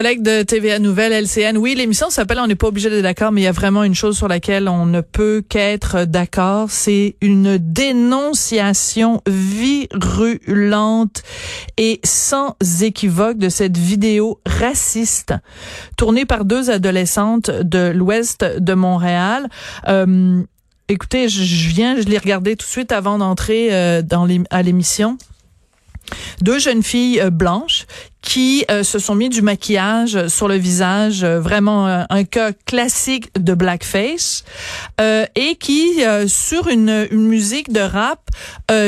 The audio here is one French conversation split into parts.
Collègue de TVA Nouvelle, LCN. Oui, l'émission s'appelle On n'est pas obligé d'être d'accord, mais il y a vraiment une chose sur laquelle on ne peut qu'être d'accord. C'est une dénonciation virulente et sans équivoque de cette vidéo raciste tournée par deux adolescentes de l'ouest de Montréal. Euh, écoutez, je, viens, je l'ai regardé tout de suite avant d'entrer euh, dans à l'émission deux jeunes filles euh, blanches qui euh, se sont mis du maquillage sur le visage, euh, vraiment un cas classique de blackface, et qui sur une, une, musique de rap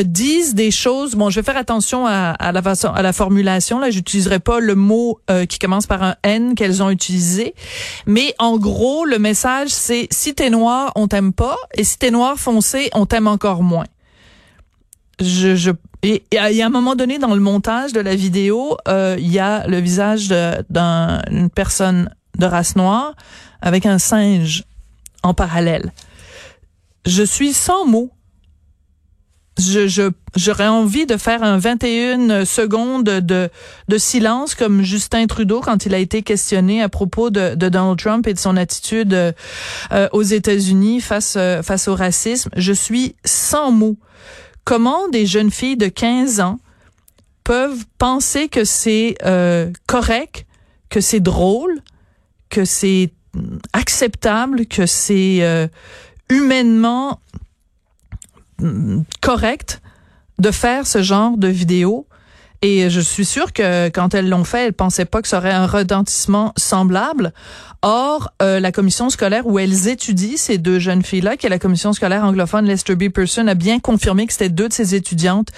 disent des choses. Bon, je vais faire attention à, à la façon, à la formulation. Là, j'utiliserai pas le mot qui commence par un N qu'elles ont utilisé, mais en gros, le message c'est si t'es noir, on t'aime pas, et si t'es noir foncé, on t'aime encore moins. Je, je, et il y a un moment donné dans le montage de la vidéo, euh, il y a le visage d'une personne de race noire avec un singe en parallèle. Je suis sans mots. Je, j'aurais envie de faire un 21 secondes de, de silence comme Justin Trudeau quand il a été questionné à propos de, de Donald Trump et de son attitude euh, aux États-Unis face, euh, face au racisme. Je suis sans mots comment des jeunes filles de 15 ans peuvent penser que c'est euh, correct, que c'est drôle, que c'est acceptable, que c'est euh, humainement mm, correct de faire ce genre de vidéo et je suis sûre que quand elles l'ont fait, elles pensaient pas que ça aurait un retentissement semblable. Or, euh, la commission scolaire où elles étudient ces deux jeunes filles-là, qui est la commission scolaire anglophone Lester B. Person, a bien confirmé que c'était deux de ces étudiantes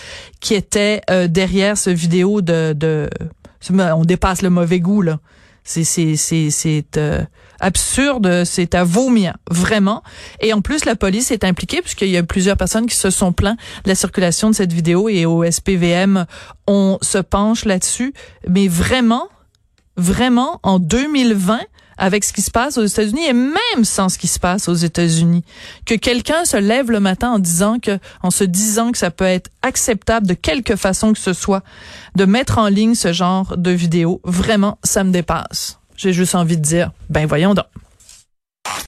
qui étaient euh, derrière ce vidéo de, de... On dépasse le mauvais goût, là. C'est c'est c'est c'est euh, absurde, c'est à vomir vraiment. Et en plus, la police est impliquée puisqu'il y a plusieurs personnes qui se sont plaints de la circulation de cette vidéo et au SPVM, on se penche là-dessus. Mais vraiment, vraiment, en 2020, avec ce qui se passe aux États-Unis et même sans ce qui se passe aux États-Unis. Que quelqu'un se lève le matin en disant que, en se disant que ça peut être acceptable de quelque façon que ce soit de mettre en ligne ce genre de vidéo, vraiment, ça me dépasse. J'ai juste envie de dire, ben voyons donc.